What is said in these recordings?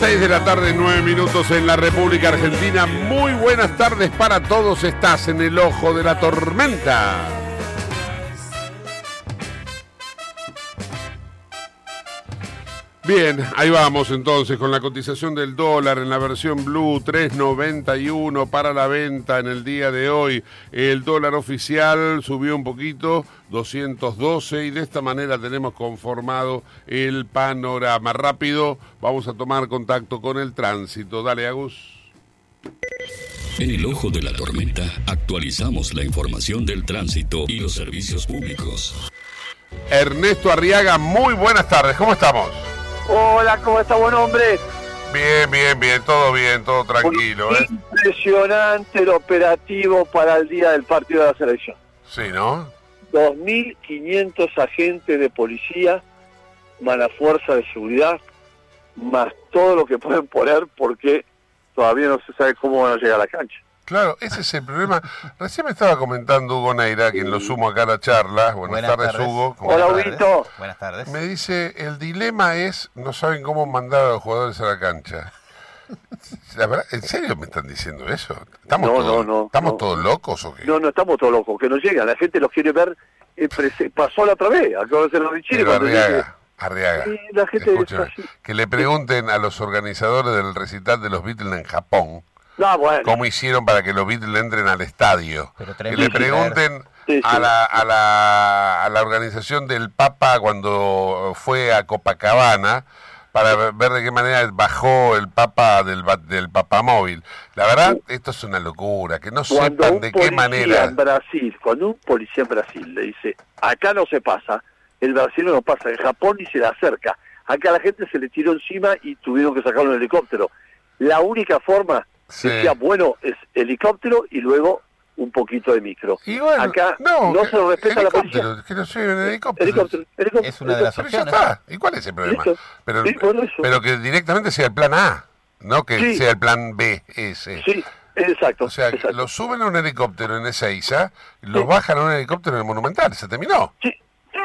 6 de la tarde, 9 minutos en la República Argentina. Muy buenas tardes para todos. Estás en el ojo de la tormenta. Bien, ahí vamos entonces con la cotización del dólar en la versión blue 3.91 para la venta en el día de hoy. El dólar oficial subió un poquito, 212 y de esta manera tenemos conformado el panorama. Rápido, vamos a tomar contacto con el tránsito. Dale, Agus. En el ojo de la tormenta actualizamos la información del tránsito y los servicios públicos. Ernesto Arriaga, muy buenas tardes. ¿Cómo estamos? Hola, ¿cómo está buen hombre? Bien, bien, bien, todo bien, todo tranquilo, ¿eh? Impresionante el operativo para el día del partido de la selección. Sí, ¿no? 2.500 agentes de policía, más la fuerza de seguridad, más todo lo que pueden poner porque todavía no se sabe cómo van a llegar a la cancha. Claro, ese es el problema. Recién me estaba comentando Hugo Neira, quien lo sumo acá a la charla. Buenas, Buenas tardes, tardes. Hugo. ¿Cómo Hola? Huguito. Buenas tardes. Me dice, el dilema es, no saben cómo mandar a los jugadores a la cancha. La verdad, ¿en serio me están diciendo eso? ¿Estamos, No, todos, no, no, ¿estamos no. todos locos o qué? No, no estamos todos locos, que no llegan. La gente los quiere ver. eh, pasó la otra vez, acabo de hacer los Arriaga, Arriaga, Sí, la gente escúchame, está así. que le pregunten a los organizadores del recital de los Beatles en Japón No, bueno. cómo hicieron para que los Beatles entren al estadio. Que le pregunten Sí, a, la, a, la, a la organización del Papa cuando fue a Copacabana para ver- de qué manera bajó el Papa del, ba- del Papamóvil. La verdad, esto es una locura, que no cuando sepan de qué manera... en Brasil, cuando un policía en Brasil le dice, acá no se pasa, el brasileño no pasa en Japón y se le acerca. Acá la gente se le tiró encima y tuvieron que sacarlo en helicóptero. La única forma, Sí. decía, bueno, es helicóptero y luego un poquito de micro. Y bueno, acá no, se lo respeta la policía. Que no en helicóptero. Helicóptero, helicóptero, Es una de las Pero ya opciones. está. ¿Y cuál es el problema? Listo. Pero, Sí, pero que directamente sea el plan A, no que Sí. sea el plan B ese. Sí, exacto. O sea, exacto. los suben a un helicóptero en Ezeiza, los Sí. bajan a un helicóptero en el Monumental, se terminó. Sí,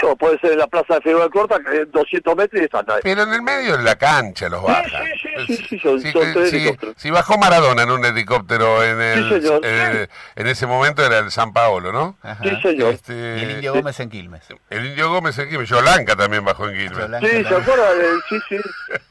o puede ser en la plaza de Federal Corta, que es 200 metros y están ahí. Pero en el medio de la cancha los bajan. sí, sí, sí, sí, son- Si- son tres si- helicópteros. si bajó Maradona en un helicóptero en el, Sí, señor. en, en ese momento era el San Paolo, ¿no? Ajá. Sí, señor. Este, Y el Indio Gómez en Quilmes. el Indio Gómez en Quilmes, Yolanca también bajó en Quilmes. Yolanca Sí, ¿se también. acuerda? del- Sí, sí,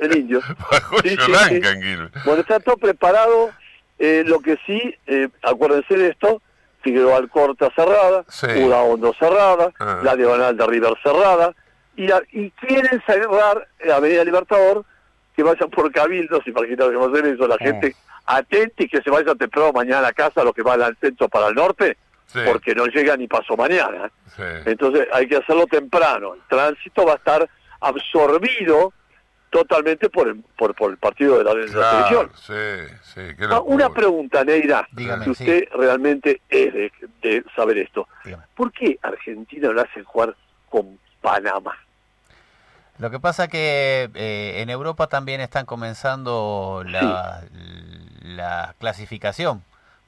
el indio. Bajó Sí, sí, Yolanca sí. en Quilmes. Bueno, está todo preparado. eh, lo que sí, eh, acuérdense de esto, Figueroa Alcorta cerrada, Sí. Hondo cerrada, Ah. la diagonal de River cerrada, y, la- y quieren cerrar eh, Avenida Libertador, que vayan por Cabildo, si imaginaron que va a hacer eso, la Mm. gente atenta y que se vaya temprano mañana a la casa, lo que va al centro para el norte, Sí. porque no llega ni paso mañana. Sí. Entonces hay que hacerlo temprano. El tránsito va a estar absorbido totalmente por el, por, por el partido de la, de la selección. sí, sí. qué Ah, una pregunta, Neira, Dígame, que usted realmente es de, de saber esto. Dígame. ¿Por qué Argentina lo hacen jugar con Panamá? Lo que pasa que eh, en Europa también están comenzando la, la clasificación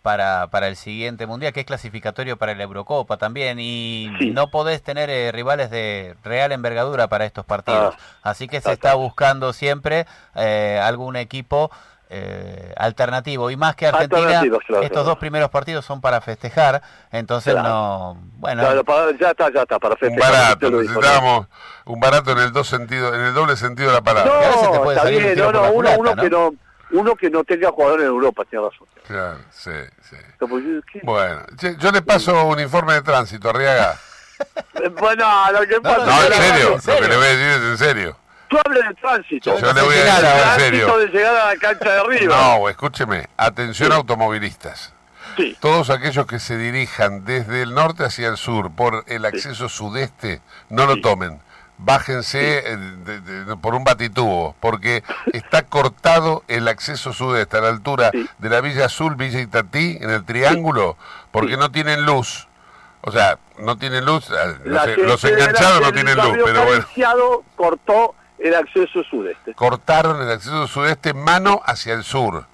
para, para el siguiente mundial, que es clasificatorio para la Eurocopa también, y Sí. no podés tener eh, rivales de real envergadura para estos partidos. Ah, Así que se está buscando siempre eh, algún equipo eh, alternativo. Y más que Argentina, claro, estos claro. dos primeros partidos son para festejar, entonces Claro. no... Bueno, Claro, para- ya está, ya está, para Un festejar. barato, lo dijo, ¿no? necesitábamos un barato en el dos sentidos, en el doble sentido de la palabra. No, está un bien, no, uno, culata, uno ¿no? que no, uno que no tenga jugador en Europa, tiene razón. Claro, sí, sí. Bueno, che, yo le paso un informe de tránsito, Arriaga. Eh, Bueno, lo que pasa no, No, en serio, ¿en lo que le voy a decir es en serio. Tú hables de tránsito. Yo le voy a decir en serio. de llegar a la cancha de arriba. No, escúcheme, atención automovilistas. Sí, Todos aquellos que se dirijan desde el norte hacia el sur por el acceso sudeste, no lo tomen. Bájense eh, de- de- por un batitubo, porque está cortado el acceso sudeste a la altura Sí. de la Villa Azul, Villa Itatí, en el triángulo, porque Sí. no tienen luz. O sea, no tienen luz, la los, enganchados no tienen luz, pero bueno. Cortó el acceso sudeste. cortaron el acceso sudeste mano hacia el sur.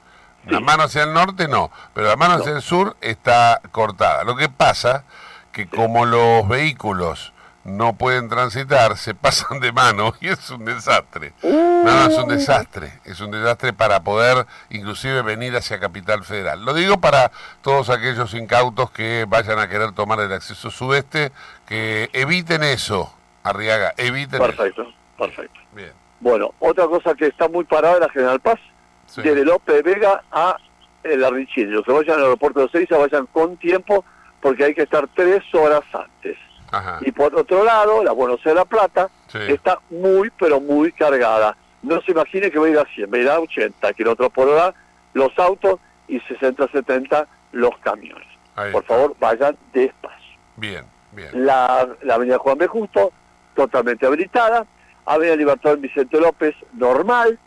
La mano hacia el norte no, pero la mano No. hacia el sur está cortada. Lo que pasa que como los vehículos no pueden transitar, se pasan de mano y es un desastre. No, no, es un desastre. Es un desastre para poder inclusive venir hacia Capital Federal. Lo digo para todos aquellos incautos que vayan a querer tomar el acceso sudeste, que eviten eso, Arriaga, eviten Perfecto, perfecto. eso. Bien. Bueno, otra cosa que está muy parada es la General Paz, Sí. desde López de Vega a el Arrichini. Los que vayan al aeropuerto de Seiza vayan con tiempo porque hay que estar tres horas antes. Ajá. Y por otro lado, la Buenos Aires La Plata Sí. está muy, pero muy cargada. No se imagine que va a ir a 100, va a ir a 80 kilómetros por hora los autos y 60, 70 los camiones. Ahí Por está. favor, vayan despacio. Bien, bien. La, la avenida Juan B. Justo, totalmente habilitada. Avenida Libertador Vicente López, normal,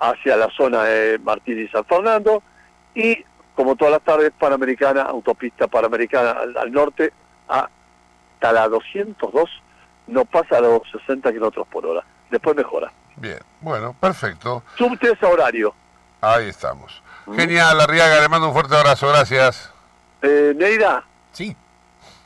hacia la zona de Martín y San Fernando. Y, como todas las tardes, Panamericana, autopista Panamericana al, al norte, hasta la 202, no pasa a los 60 kilómetros por hora. Después mejora. Bien, bueno, perfecto. Subtes a horario. Ahí estamos. Mm. Genial, Arriaga, le mando un fuerte abrazo, gracias. Eh, Neira, Sí,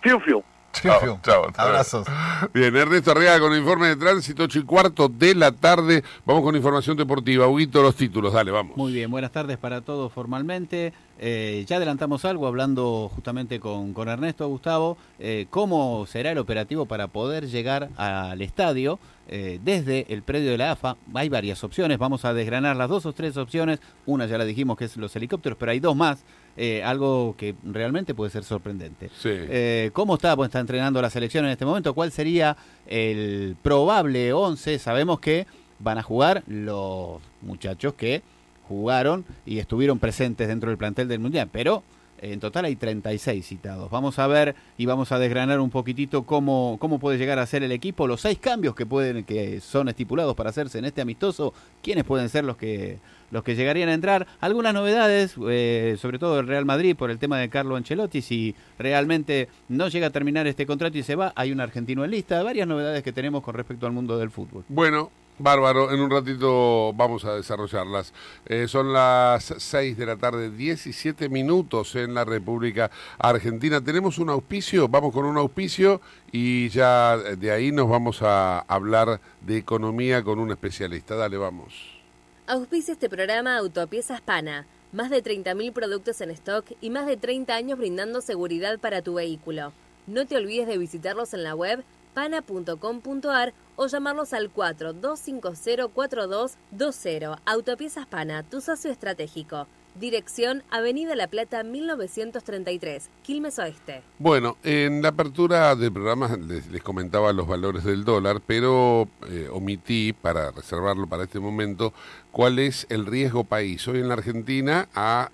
fiu fiu. Chao, chao. abrazos. Bien, Ernesto Arriaga con el informe de tránsito, 8 y cuarto de la tarde. Vamos con información deportiva. Huguito, los títulos, dale, vamos. Muy bien, buenas tardes para todos formalmente. Eh, ya adelantamos algo hablando justamente con, con Ernesto Gustavo, eh, cómo será el operativo para poder llegar al estadio eh, desde el predio de la AFA. Hay varias opciones, vamos a desgranar las dos o tres opciones. Una ya la dijimos que es los helicópteros, pero hay dos más. Eh, algo que realmente puede ser sorprendente. Sí. Eh, ¿Cómo está, pues, está entrenando la selección en este momento? ¿Cuál sería el probable 11? Sabemos que van a jugar los muchachos que jugaron y estuvieron presentes dentro del plantel del Mundial, pero en total hay 36 citados. Vamos a ver y vamos a desgranar un poquitito cómo, cómo puede llegar a ser el equipo, los seis cambios que pueden que son estipulados para hacerse en este amistoso, quiénes pueden ser los que los que llegarían a entrar. Algunas novedades, eh, sobre todo el Real Madrid por el tema de Carlo Ancelotti, si realmente no llega a terminar este contrato y se va, hay un argentino en lista, varias novedades que tenemos con respecto al mundo del fútbol. Bueno, bárbaro, en un ratito vamos a desarrollarlas. Eh, son las 6 de la tarde, 17 minutos en la República Argentina. Tenemos un auspicio, vamos con un auspicio y ya de ahí nos vamos a hablar de economía con un especialista. Dale, vamos. Auspicia este programa Autopiezas Pana. Más de 30.000 productos en stock y más de 30 años brindando seguridad para tu vehículo. No te olvides de visitarlos en la web pana.com.ar o llamarlos al 42504220. Autopiezas Pana, tu socio estratégico. Dirección Avenida La Plata 1933, Quilmes Oeste. Bueno, en la apertura del programa les, comentaba los valores del dólar, pero eh, omití para reservarlo para este momento cuál es el riesgo país. Hoy en la Argentina ha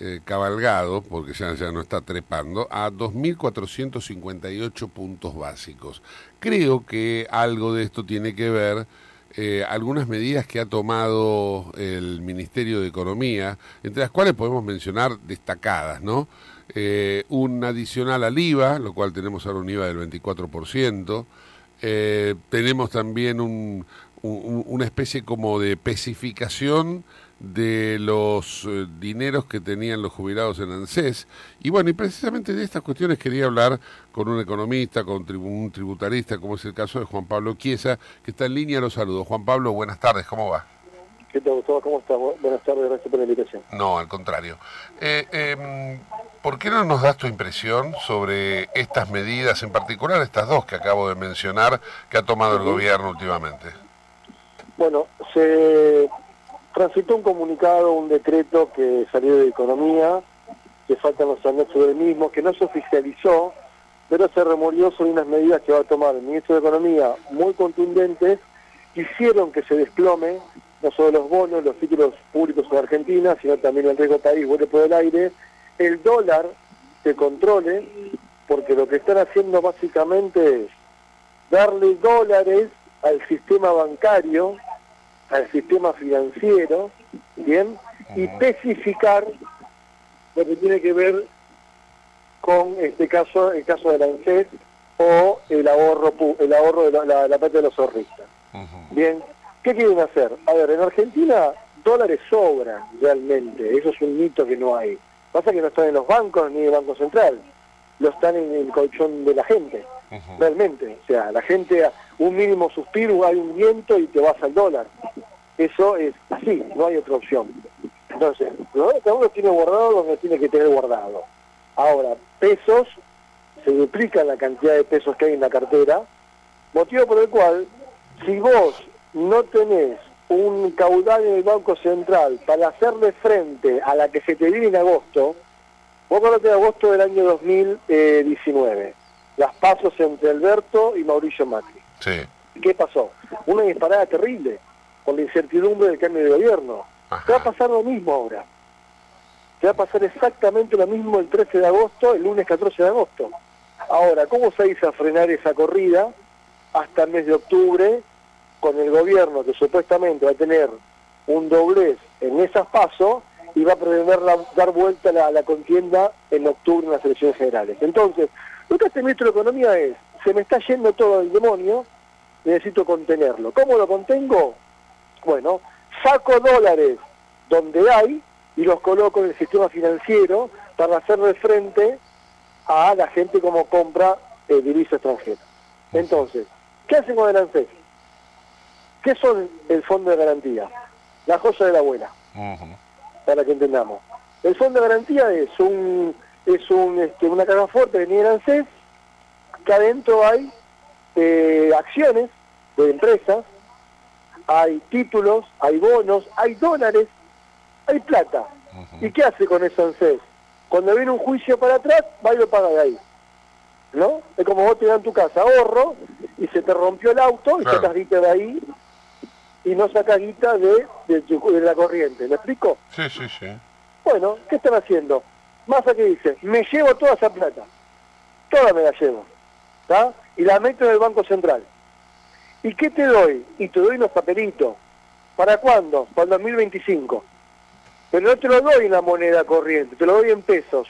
eh, cabalgado, porque ya, ya no está trepando, a 2.458 puntos básicos. Creo que algo de esto tiene que ver eh, algunas medidas que ha tomado el Ministerio de Economía, entre las cuales podemos mencionar destacadas, ¿no? Eh, un adicional al IVA, lo cual tenemos ahora un IVA del 24%. Eh, tenemos también un- un- una especie como de especificación de los eh, dineros que tenían los jubilados en ANSES. Y bueno, y precisamente de estas cuestiones quería hablar con un economista, con tribu- un tributarista, como es el caso de Juan Pablo Chiesa, que está en línea. Los saludos. Juan Pablo, buenas tardes, ¿cómo va? ¿Qué tal, Gustavo? ¿Cómo estás? Bu- Buenas tardes, gracias por la invitación. No, al contrario. Eh, em, ¿Por qué no nos das tu impresión sobre estas medidas, en particular estas dos que acabo de mencionar, que ha tomado el gobierno últimamente? Bueno, se transitó un comunicado, un decreto que salió de Economía, que faltan los anexos del mismo, que no se oficializó, pero se remolió sobre unas medidas que va a tomar el ministro de Economía muy contundentes, hicieron que se desplome no solo los bonos, los títulos públicos en Argentina, sino también el riesgo país vuelve por el aire, el dólar se controle, porque lo que están haciendo básicamente es darle dólares al sistema bancario, al sistema financiero, ¿bien? Y especificar lo que tiene que ver con este caso, el caso del ANSES o el ahorro el ahorro de la, la, la plata de los ahorristas. Bien, ¿qué quieren hacer? A ver, en Argentina dólares sobran realmente, eso es un mito que no hay. Pasa que no están en los bancos ni en el Banco Central, lo están en el colchón de la gente, realmente. O sea, la gente, un mínimo suspiro, hay un viento y te vas al dólar. Eso es así, no hay otra opción. Entonces, lo cada uno tiene guardado donde tiene que tener guardado. Ahora, pesos, se duplica la cantidad de pesos que hay en la cartera, motivo por el cual, si vos no tenés un caudal en el Banco Central para hacerle frente a la que se te viene en agosto, vos acordate de agosto del año 2019, las pasos entre Alberto y Mauricio Macri. Sí. ¿Qué pasó? Una disparada terrible con la incertidumbre del cambio de gobierno. Te va a pasar lo mismo ahora. Te va a pasar exactamente lo mismo el 13 de agosto, el lunes 14 de agosto. Ahora, ¿cómo se dice a frenar esa corrida hasta el mes de octubre con el gobierno que supuestamente va a tener un doblez en esas pasos y va a pretender la- dar vuelta a la, a la contienda en octubre en las elecciones generales? Entonces, lo que hace el ministro de Economía es, se me está yendo todo el demonio, necesito contenerlo. ¿Cómo lo contengo? Bueno, saco dólares donde hay y los coloco en el sistema financiero para hacerle frente a la gente como compra eh, divisa extranjera. Entonces, ¿qué hacen con el ANSES? ¿Qué son el fondo de garantía? La joya de la abuela, para que entendamos. El fondo de garantía es un es un este, una caja fuerte que tiene el ANSES, que adentro hay eh, acciones de empresas, hay títulos, hay bonos, hay dólares, hay plata. ¿Y qué hace con eso ANSES? Cuando viene un juicio para atrás, va y lo paga de ahí. ¿No? Es como vos te dan tu casa ahorro y se te rompió el auto y Claro. sacas guita de ahí y no sacas guita de, de, de la corriente. ¿Me explico? Sí, sí, sí. Bueno, ¿qué están haciendo? Massa que dice, me llevo toda esa plata. Toda me la llevo. ¿tá? Y la meto en el Banco Central. ¿Y qué te doy? Y te doy unos papelitos. ¿Para cuándo? Para el 2025. Pero no te lo doy en la moneda corriente, te lo doy en pesos.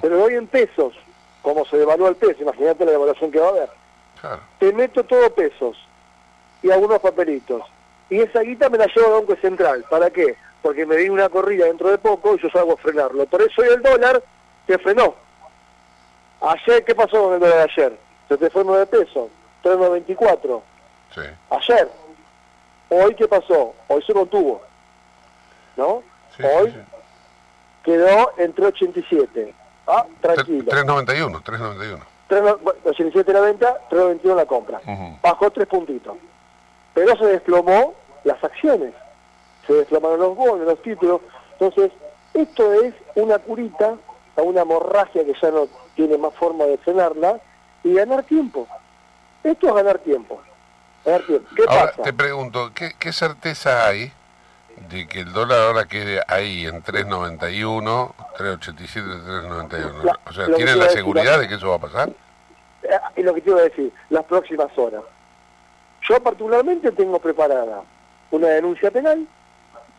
Te lo doy en pesos. Como se devalúa el peso, imagínate la devaluación que va a haber. Claro. Te meto todo pesos y algunos papelitos. Y esa guita me la llevo al Banco Central. ¿Para qué? Porque me di una corrida dentro de poco y yo salgo a frenarlo. Por eso hoy el dólar te frenó. Ayer, ¿qué pasó con el dólar ayer? Se te fue 9 pesos, 3,94. Sí. Ayer. Hoy, ¿qué pasó? Hoy se contuvo. ¿No? Sí, Hoy sí, quedó entre 87. Ah, tranquilo. 391, 391. 3, 87 la venta, 3.21 la compra. Ujú. Bajó tres puntitos. Pero se desplomó las acciones. Se desplomaron los bonos, los títulos. Entonces, esto es una curita a una hemorragia que ya no tiene más forma de frenarla y ganar tiempo. Esto es ganar tiempo. Ganar tiempo. ¿Qué Ahora pasa? te pregunto, ¿qué, qué certeza hay de que el dólar ahora quede ahí en 3.91, 3.87, 3.91. La- O sea, ¿tienen la decir, seguridad la- de que eso va a pasar? Eh, Y lo que te iba a decir, las próximas horas. Yo particularmente tengo preparada una denuncia penal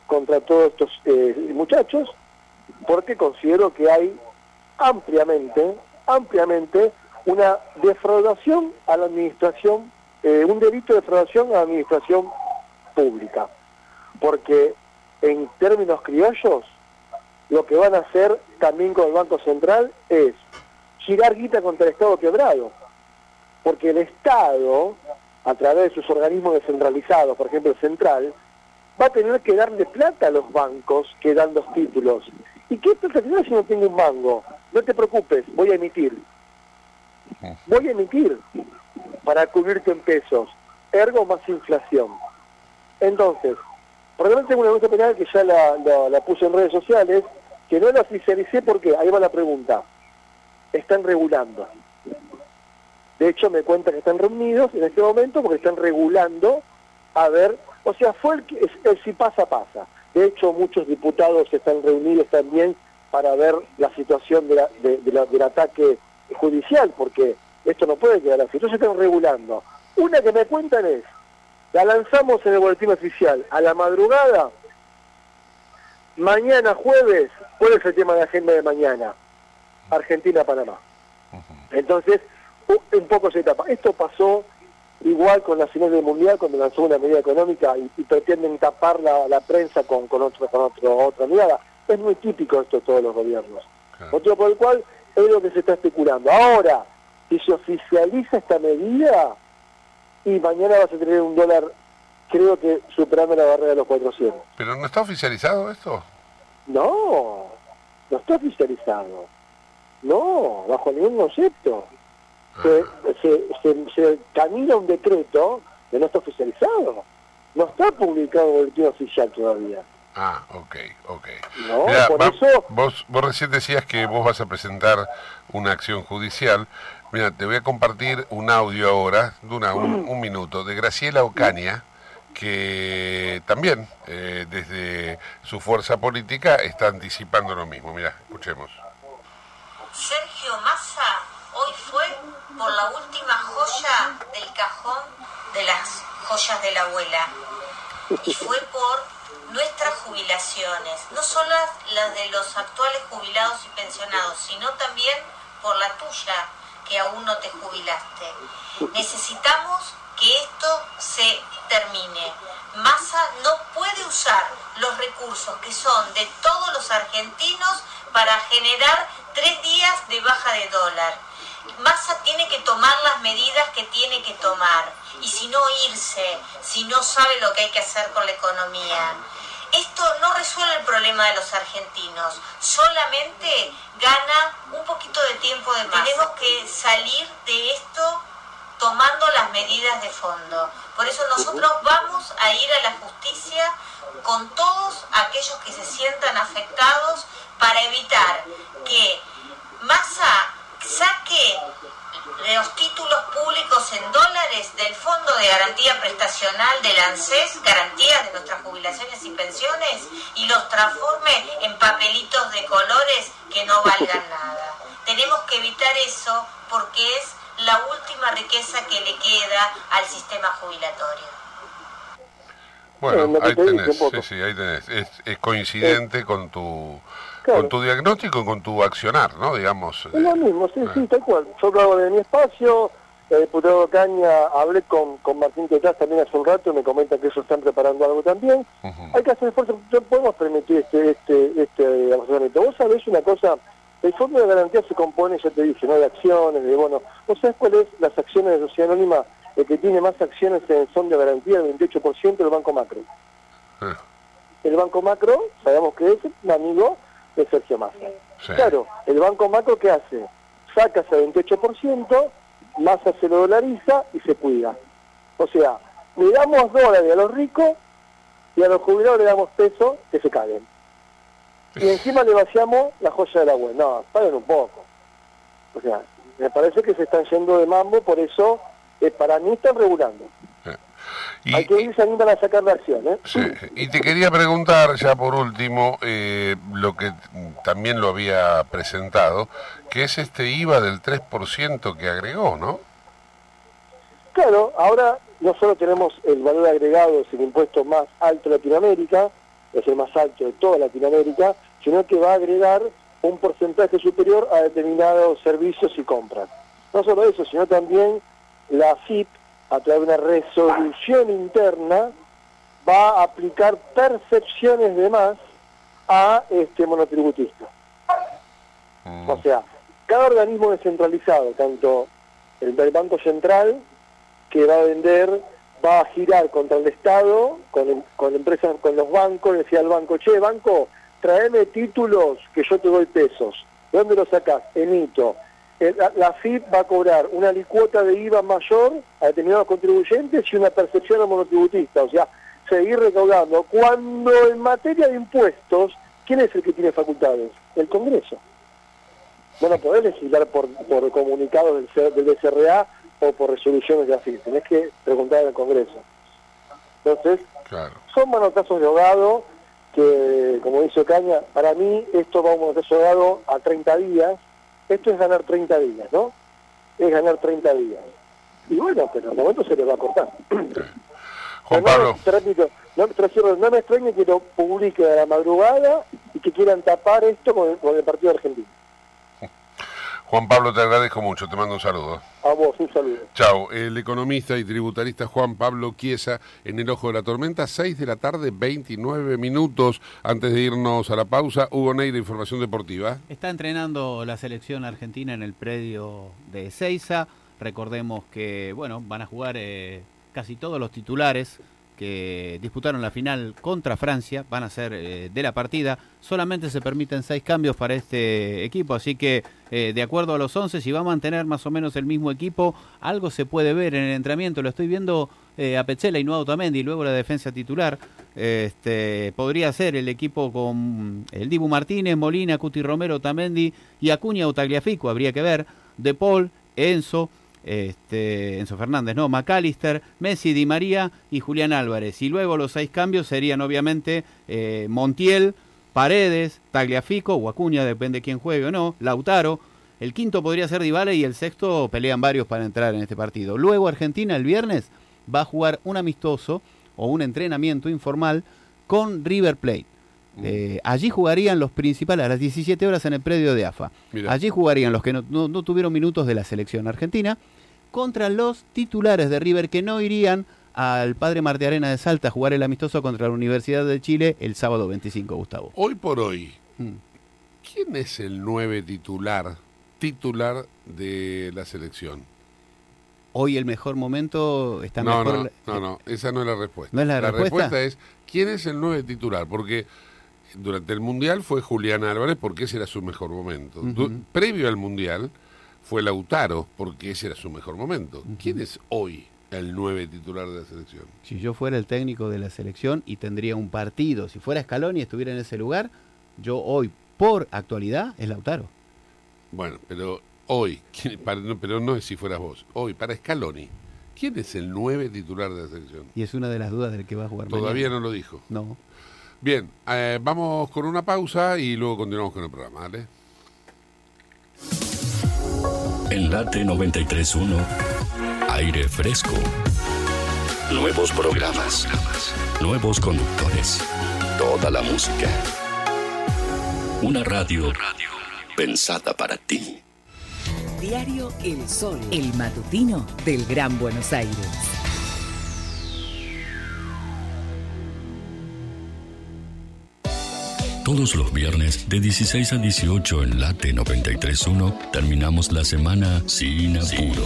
contra todos estos eh, muchachos porque considero que hay ampliamente, ampliamente una defraudación a la administración, eh, un delito de defraudación a la administración pública. Porque en términos criollos, lo que van a hacer también con el Banco Central es girar guita contra el Estado quebrado. Porque el Estado, a través de sus organismos descentralizados, por ejemplo el Central, va a tener que darle plata a los bancos que dan los títulos. ¿Y qué plata si no tengo un mango? No te preocupes, voy a emitir. Voy a emitir para cubrirte en pesos. Ergo más inflación. Entonces, realmente tengo una denuncia penal que ya la, la- la puse en redes sociales, que no la oficialicé porque, ahí va la pregunta, están regulando. De hecho, me cuenta que están reunidos en este momento porque están regulando a ver, o sea, fue el, es- el si pasa, pasa. De hecho, muchos diputados están reunidos también para ver la situación de la- de- de la- del ataque judicial, porque esto no puede quedar así. Entonces están regulando. Una que me cuentan es, la lanzamos en el boletín oficial a la madrugada, mañana jueves, ¿cuál es el tema de agenda de mañana? Argentina-Panamá. Entonces, un poco se tapa. Esto pasó igual con la final del Mundial cuando lanzó una medida económica y, y pretenden tapar la, la prensa con, con, otro, con otro- otra mirada. Es muy típico esto de todos los gobiernos. Motivo por el cual es lo que se está especulando. Ahora, si se oficializa esta medida y mañana vas a tener un dólar, creo que superando la barrera de los 400. ¿Pero no está oficializado esto? No, no está oficializado. No, bajo ningún concepto. Se, se, se- se camina un decreto que no está oficializado. No está publicado en el boletín oficial todavía. Ah, ok, ok. No, Mirá, por va- eso... vos, vos recién decías que vos vas a presentar una acción judicial. Mira, te voy a compartir un audio ahora, de una, un, un minuto, de Graciela Ocaña, que también eh, desde su fuerza política está anticipando lo mismo. Mira, escuchemos. Sergio Massa hoy fue por la última joya del cajón de las joyas de la abuela y fue por nuestras jubilaciones, no solo las de los actuales jubilados y pensionados, sino también por la tuya que aún no te jubilaste. Necesitamos que esto se termine. Massa no puede usar los recursos que son de todos los argentinos para generar tres días de baja de dólar. Massa tiene que tomar las medidas que tiene que tomar y si no irse, si no sabe lo que hay que hacer con la economía. Esto no resuelve el problema de los argentinos, solamente gana un poquito de tiempo de más. Tenemos que salir de esto tomando las medidas de fondo. Por eso nosotros vamos a ir a la justicia con todos aquellos que se sientan afectados para evitar que Massa saque los títulos públicos en dólares del Fondo de Garantía Prestacional del ANSES, garantías de nuestras jubilaciones y pensiones, y los transforme en papelitos de colores que no valgan nada. Tenemos que evitar eso porque es la última riqueza que le queda al sistema jubilatorio. Bueno, Eh, ahí tenés, sí, sí, ahí tenés. Es, es coincidente con tu Claro. con tu diagnóstico con tu accionar, ¿no? Digamos. Es lo mismo, sí, sí, tal cual. Yo hago de mi espacio, el diputado Caña, hablé con, con Martín Tetaz también hace un rato, me comenta que ellos están preparando algo también. Hay que hacer esfuerzo, no podemos permitir este, este, este asesoramiento. Vos sabés una cosa, el fondo de garantía se compone, ya te dije, ¿no? de acciones, de bonos. ¿Vos sabés cuál es las acciones de Sociedad Anónima? El que tiene más acciones en el fondo de garantía, el 28% del Banco Macro. Eh, El Banco Macro, sabemos que es un amigo de Sergio Massa. sí. Claro, el Banco Macro ¿qué hace? Saca ese 28%, Massa se lo dolariza y se cuida. O sea, le damos dólares a los ricos y a los jubilados le damos peso que se caguen. Y encima le vaciamos la joya de la web. No, paren un poco. O sea, me parece que se están yendo de mambo, por eso eh, para mí están regulando. Y, Hay que ir animan a sacar la acción, ¿eh? sí, y te quería preguntar ya por último, eh, lo que también lo había presentado, que es este IVA del 3% que agregó, ¿no? Claro, ahora no solo tenemos el valor agregado, es el impuesto más alto de Latinoamérica, es el más alto de toda Latinoamérica, sino que va a agregar un porcentaje superior a determinados servicios y compras. No solo eso, sino también la FIP, a través de una resolución interna, va a aplicar percepciones de más a este monotributista. O sea, cada organismo descentralizado, tanto el del Banco Central, que va a vender, va a girar contra el Estado, con, con empresas, con los bancos, le decía al banco, che, banco, traeme títulos que yo te doy pesos. ¿De dónde los sacás? En hito. El- La, la FIP va a cobrar una licuota de IVA mayor a determinados contribuyentes y una percepción al monotributista. O sea, seguir recaudando. Cuando en materia de impuestos, ¿quién es el que tiene facultades? El Congreso. No lo podés legislar por, por comunicados del, del DCRA o por resoluciones de AFIP. Tenés que preguntar al Congreso. Entonces, Claro. son manotazos de ahogado que, como dice Ocaña, para mí esto va a un manotazo de ahogado a 30 días. Esto es ganar 30 días, ¿no? Es ganar 30 días. Y bueno, pero al momento se les va a cortar. Juan No, Pablo. me extrañe que lo publique a la madrugada y que quieran tapar esto con el, con el partido argentino. Juan Pablo, te agradezco mucho, te mando un saludo. A vos, un saludo. Chao, el economista y tributarista Juan Pablo Chiesa en el ojo de la tormenta, 6 de la tarde, 29 minutos. Antes de irnos a la pausa, Hugo Neira, información deportiva. Está entrenando la selección argentina en el predio de Ezeiza. Recordemos que, bueno, van a jugar eh, casi todos los titulares que disputaron la final contra Francia, van a ser eh, de la partida. Solamente se permiten seis cambios para este equipo, así que eh, de acuerdo a los 11, si va a mantener más o menos el mismo equipo, algo se puede ver en el entrenamiento. Lo estoy viendo eh, a Petzela y no a Otamendi, luego la defensa titular. Este, podría ser el equipo con el Dibu Martínez, Molina, Cuti Romero, Otamendi y Acuña o Tagliafico, habría que ver. De Paul, Enzo, este, Enzo Fernández, no, McAllister, Messi, Di María y Julián Álvarez. Y luego los seis cambios serían obviamente eh, Montiel, Paredes, Tagliafico o Acuña, depende quién juegue o no, Lautaro. El quinto podría ser Dybala y el sexto pelean varios para entrar en este partido. Luego Argentina el viernes va a jugar un amistoso o un entrenamiento informal con River Plate. Eh, allí jugarían los principales a las 17 horas en el predio de AFA. Allí jugarían los que no, no- no tuvieron minutos de la selección argentina contra los titulares de River que no irían al Padre Marte Arena de Salta a jugar el amistoso contra la Universidad de Chile el sábado 25, Gustavo. Hoy por hoy, Mm. ¿quién es el 9 titular, titular de la selección? Hoy el mejor momento está No, mejor. no, no, no, esa no es la respuesta. ¿No es la respuesta? es, ¿quién es el 9 titular? Porque durante el Mundial fue Julián Álvarez porque ese era su mejor momento. Previo al Mundial fue Lautaro porque ese era su mejor momento. ¿Quién es hoy el 9 titular de la selección? Si yo fuera el técnico de la selección y tendría un partido, si fuera Scaloni y estuviera en ese lugar, yo hoy, por actualidad, es Lautaro. Bueno, pero hoy, ¿quién- para- no, pero no es si fueras vos, hoy, para Scaloni, ¿quién es el 9 titular de la selección? Y es una de las dudas del que va a jugar Todavía mañana. no lo dijo. No. Bien, eh, vamos con una pausa y luego continuamos con el programa, ¿vale? En Late 931, aire fresco. Nuevos programas, nuevos conductores, toda la música. Una radio, pensada para ti. Diario El Sol, el matutino del Gran Buenos Aires. Todos los viernes de 16 a 18 en Late 931 terminamos la semana sin apuro.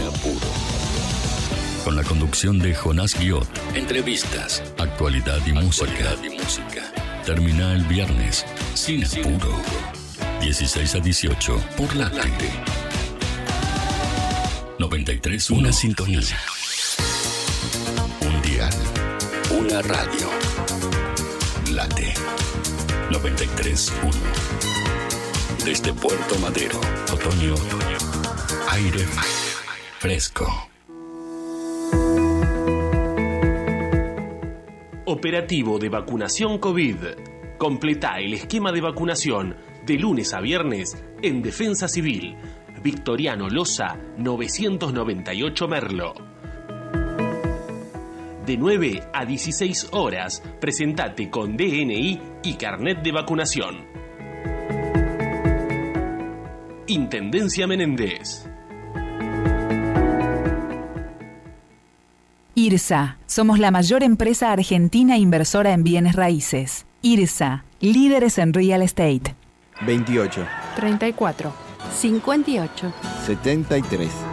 Con la conducción de Jonás Guiot, entrevistas, actualidad y música. y música. Termina el viernes sin apuro. 16 a 18 por Late. 93 una sintonía. Un dial. Una radio. Late 93.1. Desde Puerto Madero, otoño, aire fresco. Operativo de vacunación COVID. Completa el esquema de vacunación de lunes a viernes en Defensa Civil. Victoriano Loza, 998 Merlo. De 9 a 16 horas, presentate con DNI y carnet de vacunación. Intendencia Menéndez. IRSA. Somos la mayor empresa argentina inversora en bienes raíces. IRSA. Líderes en real estate. 28, 34, 58. 73.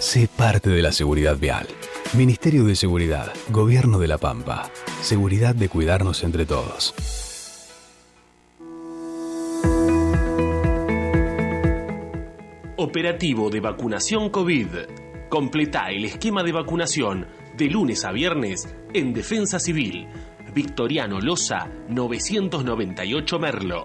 Sé parte de la seguridad vial. Ministerio de Seguridad, Gobierno de la Pampa. Seguridad de cuidarnos entre todos. Operativo de vacunación COVID. Completa el esquema de vacunación de lunes a viernes en Defensa Civil. Victoriano Loza, 998 Merlo.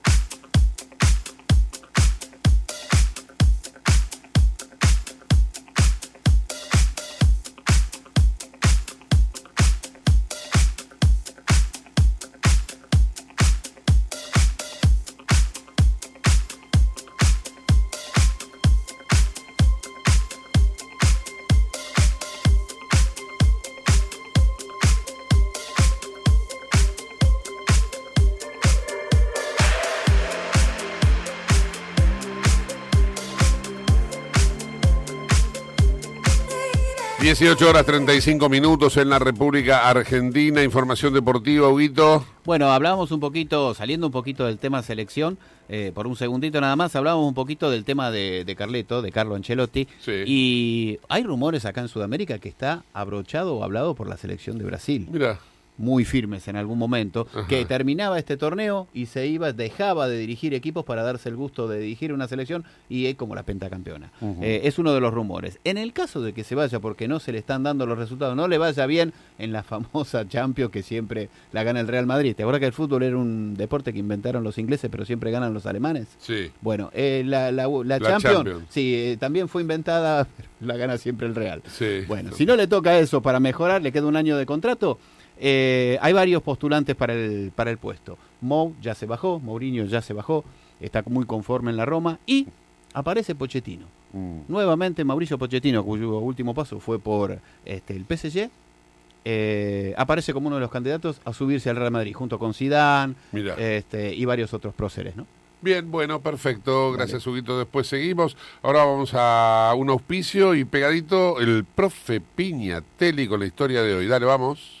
18 horas 35 minutos en la República Argentina. Información deportiva, Huguito. Bueno, hablábamos un poquito, saliendo un poquito del tema selección, eh, por un segundito nada más, hablábamos un poquito del tema de, de Carleto, de Carlo Ancelotti. Y hay rumores acá en Sudamérica que está abrochado o hablado por la selección de Brasil. Mira. Muy firmes en algún momento, que terminaba este torneo y se iba, dejaba de dirigir equipos para darse el gusto de dirigir una selección y es como la pentacampeona. Eh, es uno de los rumores. En el caso de que se vaya porque no se le están dando los resultados, no le vaya bien en la famosa Champions que siempre la gana el Real Madrid. ¿Te acuerdas que el fútbol era un deporte que inventaron los ingleses pero siempre ganan los alemanes? Sí. Bueno, eh, la, la, la La Champions, Champions. sí, eh, también fue inventada, pero la gana siempre el Real. Sí. Bueno, si no le toca eso para mejorar, le queda un año de contrato. Eh, hay varios postulantes para el, para el puesto. Mou ya se bajó, Mourinho ya se bajó, está muy conforme en la Roma y aparece Pochettino. Nuevamente Mauricio Pochettino, cuyo último paso fue por este, el PSG, eh, aparece como uno de los candidatos a subirse al Real Madrid, junto con Zidane este, y varios otros próceres, ¿no? Bien, bueno, perfecto. Gracias, Huguito. Después seguimos. Ahora vamos a un auspicio y pegadito el profe Piñatelli con la historia de hoy. Dale, vamos.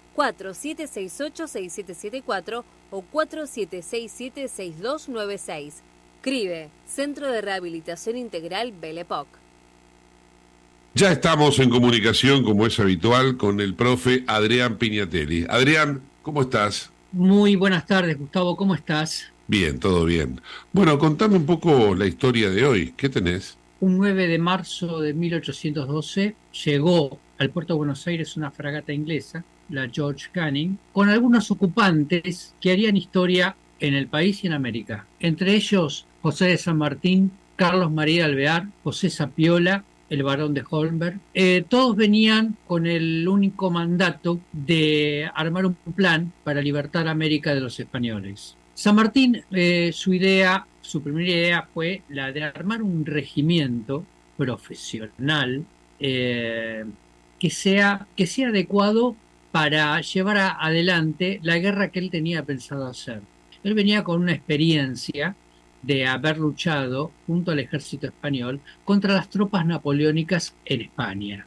4768-6774 o 4767-6296. CRIBE, Centro de Rehabilitación Integral Belepoc. Ya estamos en comunicación, como es habitual, con el profe Adrián Piñatelli. Adrián, ¿cómo estás? Muy buenas tardes, Gustavo, ¿cómo estás? Bien, todo bien. Bueno, contame un poco la historia de hoy. ¿Qué tenés? un 9 de marzo de 1812 llegó al puerto de Buenos Aires una fragata inglesa, la George Canning, con algunos ocupantes que harían historia en el país y en América. Entre ellos José de San Martín, Carlos María Alvear, José Sapiola, el barón de Holmberg. Eh, todos venían con el único mandato de armar un plan para libertar América de los españoles. San Martín, eh, su idea, su primera idea fue la de armar un regimiento profesional eh, que, sea, que sea adecuado para llevar adelante la guerra que él tenía pensado hacer. Él venía con una experiencia de haber luchado junto al ejército español contra las tropas napoleónicas en España.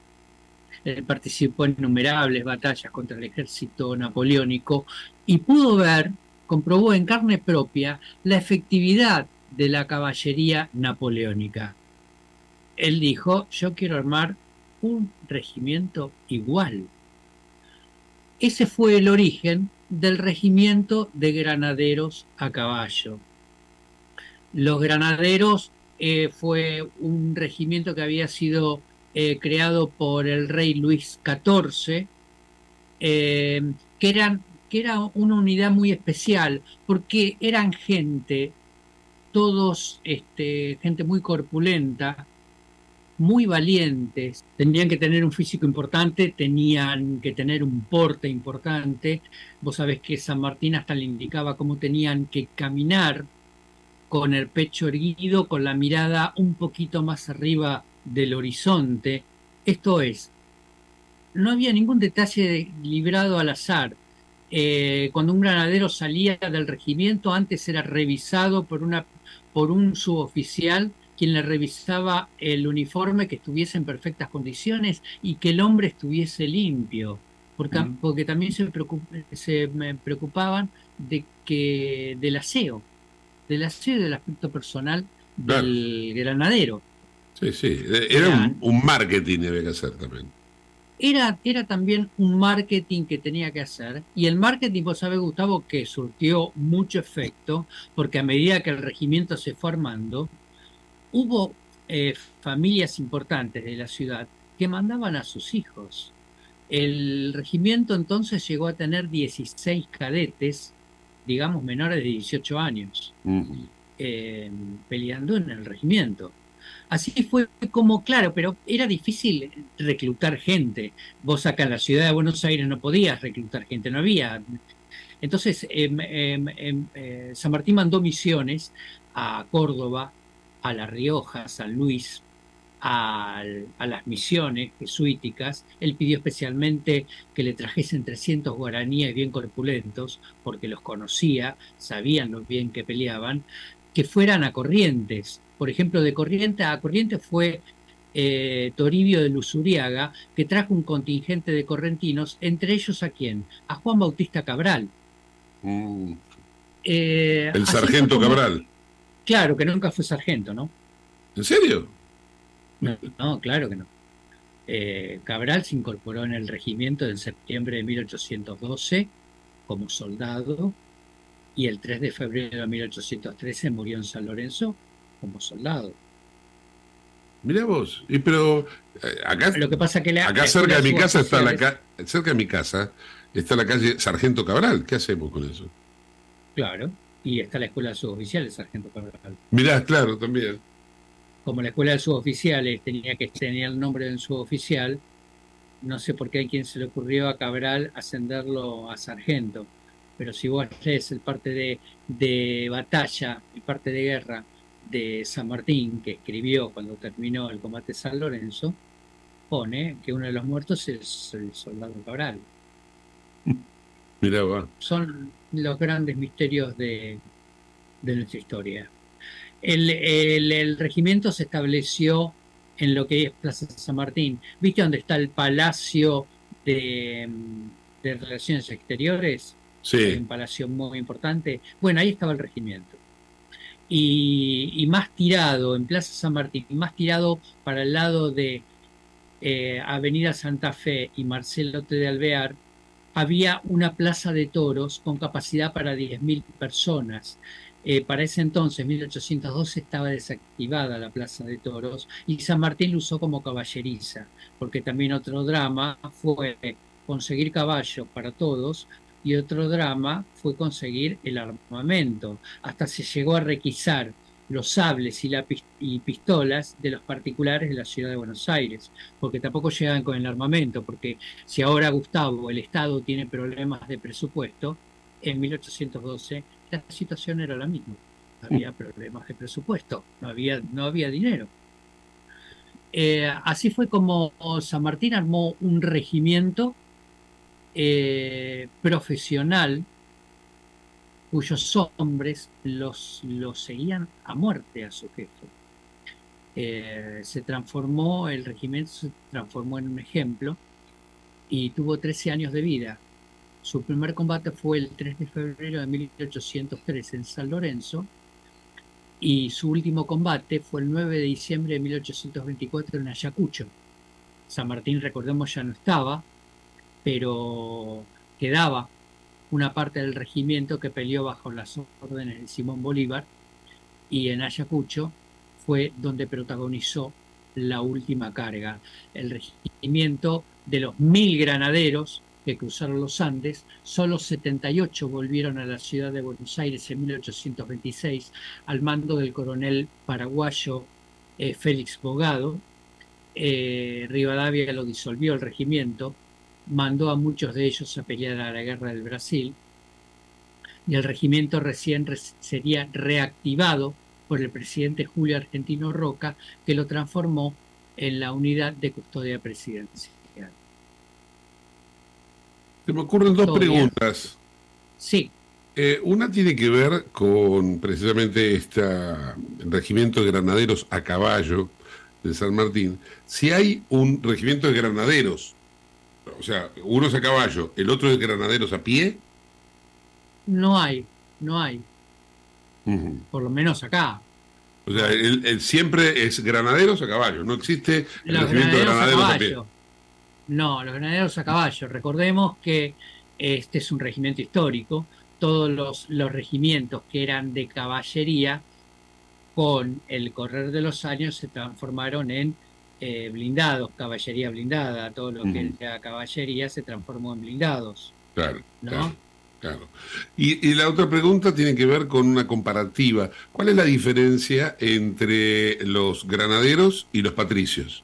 Él participó en innumerables batallas contra el ejército napoleónico y pudo ver, comprobó en carne propia la efectividad de la caballería napoleónica. Él dijo, yo quiero armar un regimiento igual. Ese fue el origen del regimiento de granaderos a caballo. Los granaderos eh, fue un regimiento que había sido eh, creado por el rey Luis XIV, eh, que, eran, que era una unidad muy especial, porque eran gente, todos este, gente muy corpulenta, muy valientes, tenían que tener un físico importante, tenían que tener un porte importante. Vos sabés que San Martín hasta le indicaba cómo tenían que caminar con el pecho erguido, con la mirada un poquito más arriba del horizonte. Esto es, no había ningún detalle librado al azar. Eh, cuando un granadero salía del regimiento, antes era revisado por, una, por un suboficial quien le revisaba el uniforme que estuviese en perfectas condiciones y que el hombre estuviese limpio, porque, porque también se, preocup- se me preocupaban de que del aseo, del aseo y del aspecto personal del granadero. Sí, sí. Era un, un marketing que había que hacer también. Era, era también un marketing que tenía que hacer y el marketing, vos sabés Gustavo, que surtió mucho efecto porque a medida que el regimiento se fue armando, hubo eh, familias importantes de la ciudad que mandaban a sus hijos. El regimiento entonces llegó a tener 16 cadetes, digamos menores de 18 años, eh, peleando en el regimiento. Así fue como, claro, pero era difícil reclutar gente. Vos acá en la ciudad de Buenos Aires no podías reclutar gente, no había. Entonces, em, em, em, eh, San Martín mandó misiones a Córdoba, a La Rioja, a San Luis, al- a, las misiones jesuíticas. Él pidió especialmente que le trajesen 300 guaraníes bien corpulentos, porque los conocía, sabían lo bien que peleaban, que fueran a Corrientes. Por ejemplo, de Corrientes a Corrientes fue eh, Toribio de Luzuriaga, que trajo un contingente de correntinos, entre ellos a quién? A Juan Bautista Cabral. Eh, El sargento como- Cabral. Claro, que nunca fue sargento, ¿no? ¿En serio? No, no, claro que no. Eh, Cabral se incorporó en el regimiento en septiembre de 1812 como soldado y el 3 de febrero de 1813 murió en San Lorenzo como soldado. Mirá vos. Y pero eh, acá, Lo que pasa que la, acá la cerca de mi casa está la ca- cerca de mi casa está la calle Sargento Cabral. ¿Qué hacemos con eso? Claro, y está la escuela de suboficiales, sargento Cabral. Mirá, claro, también. Como la escuela de suboficiales tenía que tener el nombre del suboficial, no sé por qué a quién se le ocurrió a Cabral ascenderlo a sargento. Pero si vos lees el parte de, de batalla, el parte de guerra de San Martín, que escribió cuando terminó el combate de San Lorenzo, pone que uno de los muertos es el soldado Cabral. Mirá, va. son los grandes misterios de, de nuestra historia. El, el- el regimiento se estableció en lo que es Plaza San Martín. ¿Viste dónde está el Palacio de, de Relaciones Exteriores? Sí. Un palacio muy importante. Bueno, ahí estaba el regimiento. Y, y más tirado, en Plaza San Martín, más tirado para el lado de eh, Avenida Santa Fe y Marcelo T. de Alvear, había una plaza de toros con capacidad para 10.000 personas. Eh, para ese entonces, 1812, estaba desactivada la Plaza de Toros y San Martín lo usó como caballeriza, porque también otro drama fue conseguir caballos para todos y otro drama fue conseguir el armamento. Hasta se llegó a requisar los sables y, la y pistolas de los particulares de la ciudad de Buenos Aires, porque tampoco llegan con el armamento, porque si ahora Gustavo, el Estado tiene problemas de presupuesto, en 1812 la situación era la misma. Había problemas de presupuesto, no había, no había dinero. Eh, así fue como San Martín armó un regimiento eh, profesional cuyos hombres los, los seguían a muerte a su jefe. Eh, se transformó, el regimiento se transformó en un ejemplo y tuvo 13 años de vida. Su primer combate fue el 3 de febrero de 1803 en San Lorenzo y su último combate fue el 9 de diciembre de 1824 en Ayacucho. San Martín, recordemos, ya no estaba, pero quedaba una parte del regimiento que peleó bajo las órdenes de Simón Bolívar y en Ayacucho fue donde protagonizó la última carga. El regimiento de los mil granaderos que cruzaron los Andes, solo 78 volvieron a la ciudad de Buenos Aires en 1826 al mando del coronel paraguayo eh, Félix Bogado. Eh, Rivadavia lo disolvió el regimiento, mandó a muchos de ellos a pelear a la guerra del Brasil y el regimiento recién re- sería reactivado por el presidente Julio Argentino Roca, que lo transformó en la unidad de custodia presidencial. Se me ocurren dos preguntas. Sí. Eh, una tiene que ver con precisamente este regimiento de granaderos a caballo de San Martín. Si hay un regimiento de granaderos, o sea, uno es a caballo, el otro es de granaderos a pie, No hay, no hay, por lo menos acá. o sea, el, el siempre es granaderos a caballo, no existe el Los regimiento de granaderos a granaderos a pie. caballo. No, los granaderos a caballo. Recordemos que este es un regimiento histórico. Todos los, los regimientos que eran de caballería, con el correr de los años se transformaron en eh, blindados, caballería blindada. Todo lo que era caballería se transformó en blindados. Claro, ¿No? claro, claro. Y, y la otra pregunta tiene que ver con una comparativa. ¿Cuál es la diferencia entre los granaderos y los patricios?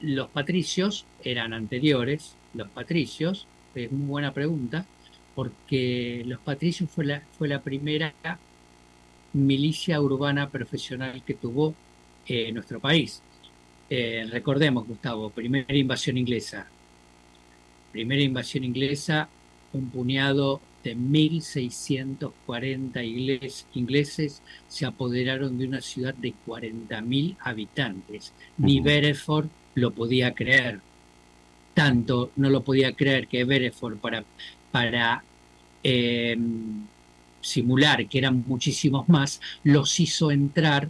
Los patricios eran anteriores, los patricios, es muy buena pregunta, porque los patricios fue la, fue la primera milicia urbana profesional que tuvo eh, nuestro país. Eh, recordemos, Gustavo, primera invasión inglesa. Primera invasión inglesa, un puñado de 1.640 ingles- ingleses se apoderaron de una ciudad de 40.000 habitantes. Ni. Bereford lo podía creer. Tanto no lo podía creer que Bereford para, para eh, simular que eran muchísimos más, los hizo entrar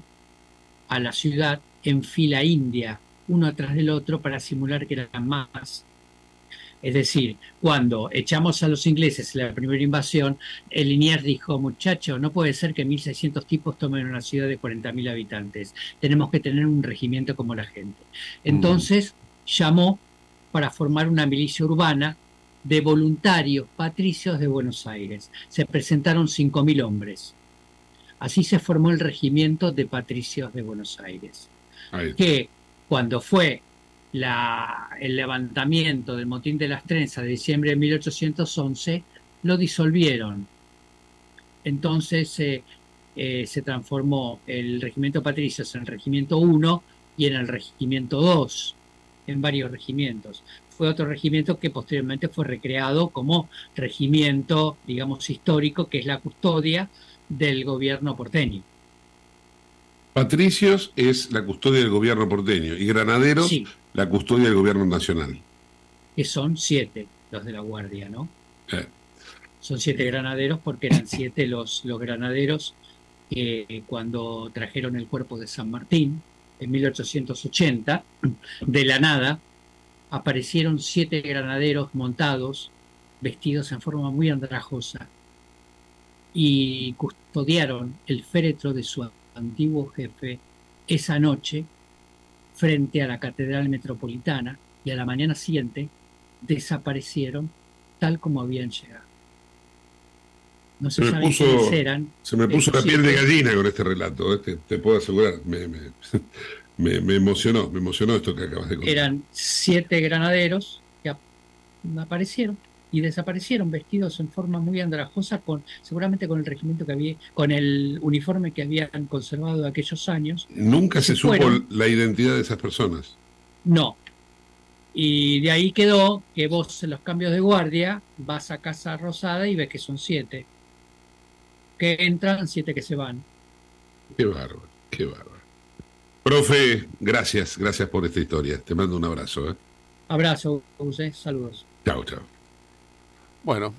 a la ciudad en fila india, uno atrás del otro, para simular que eran más. Es decir, cuando echamos a los ingleses en la primera invasión, el Liniers dijo, muchacho, no puede ser que 1.600 tipos tomen una ciudad de 40.000 habitantes. Tenemos que tener un regimiento como la gente. Entonces llamó para formar una milicia urbana de voluntarios patricios de Buenos Aires. Se presentaron 5.000 hombres. Así se formó el regimiento de patricios de Buenos Aires que cuando fue la- el levantamiento del motín de las trenzas de diciembre de 1811, lo disolvieron. Entonces eh, eh, se transformó el regimiento patricios en el regimiento 1 y en el regimiento 2, en varios regimientos. Fue otro regimiento que posteriormente fue recreado como regimiento, digamos, histórico, que es la custodia del gobierno porteño. Patricios es la custodia del gobierno porteño y granaderos Sí. la custodia del gobierno nacional. que son siete los de la Guardia, ¿no? Eh, Son siete granaderos porque eran siete los, los granaderos que cuando trajeron el cuerpo de San Martín en 1880, de la nada, aparecieron siete granaderos montados, vestidos en forma muy andrajosa. Y custodiaron el féretro de su antiguo jefe esa noche frente a la Catedral Metropolitana y a la mañana siguiente desaparecieron tal como habían llegado. No se, Se sabe puso, quiénes eran. se me puso la piel de gallina con este relato, eh, te, te puedo asegurar. Me, me, me- me emocionó, me emocionó esto que acabas de contar. Eran siete granaderos que ap- aparecieron y desaparecieron vestidos en forma muy andrajosa con seguramente con el regimiento que había con el uniforme que habían conservado de aquellos años Nunca se, se supo fueron. la identidad de esas personas. no y de ahí quedó que vos en los cambios de guardia vas a casa rosada y ves que son siete que entran siete que se van Qué bárbaro, qué bárbaro. Profe, gracias, gracias por esta historia. Te mando un abrazo. ¿eh? abrazo José, saludos Chao, chao. Bueno,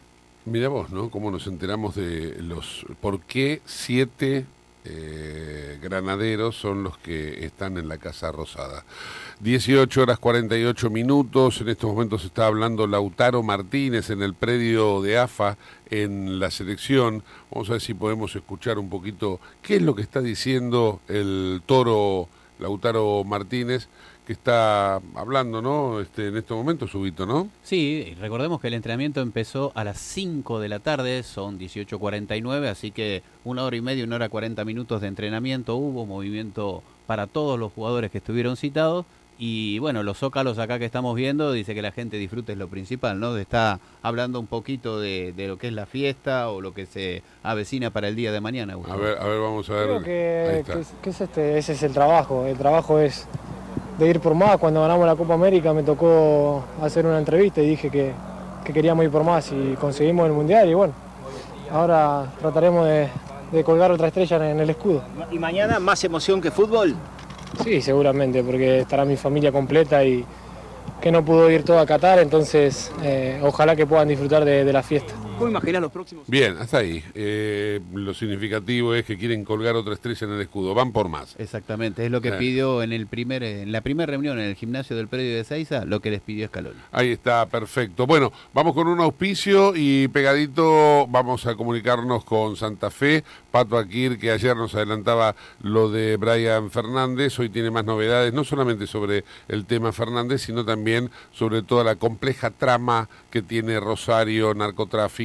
mira vos, ¿no? Cómo nos enteramos de los... ¿Por qué siete eh, granaderos son los que están en la Casa Rosada? 18 horas 48 minutos. En estos momentos está hablando Lautaro Martínez en el predio de AFA en la selección. Vamos a ver si podemos escuchar un poquito qué es lo que está diciendo el toro Lautaro Martínez, que está hablando, ¿no? Este, en este momento, subito, ¿no? Sí, recordemos que el entrenamiento empezó a las 5 de la tarde, son 18.49, así que una hora y media, una hora 40 minutos de entrenamiento hubo, movimiento para todos los jugadores que estuvieron citados. Y bueno, los zócalos acá que estamos viendo, dice que la gente disfrute es lo principal, ¿no? Está hablando un poquito de, de lo que es la fiesta o lo que se avecina para el día de mañana. A Gustavo. ver, a ver, vamos a ver. Creo que, que que es este, ese es el trabajo. El trabajo es de ir por más. Cuando ganamos la Copa América me tocó hacer una entrevista y dije que, que queríamos ir por más y conseguimos el Mundial y bueno, ahora trataremos de, de colgar otra estrella en, en el escudo. ¿Y mañana más emoción que fútbol? Sí, seguramente, porque estará mi familia completa y que no pudo ir todo a Qatar, entonces eh, ojalá que puedan disfrutar de, de la fiesta. ¿Cómo imaginas los próximos? Bien, hasta ahí. Eh, lo significativo es que quieren colgar otra estrella en el escudo. Van por más. Exactamente, es lo que Eh. pidió en el primer en la primera reunión en el gimnasio del predio de Seiza, lo que les pidió Scaloni. Ahí está, perfecto. Bueno, vamos con un auspicio y pegadito vamos a comunicarnos con Santa Fe. Pato Aquir, que ayer nos adelantaba lo de Brian Fernández, hoy tiene más novedades, no solamente sobre el tema Fernández, sino también sobre toda la compleja trama que tiene Rosario, narcotráfico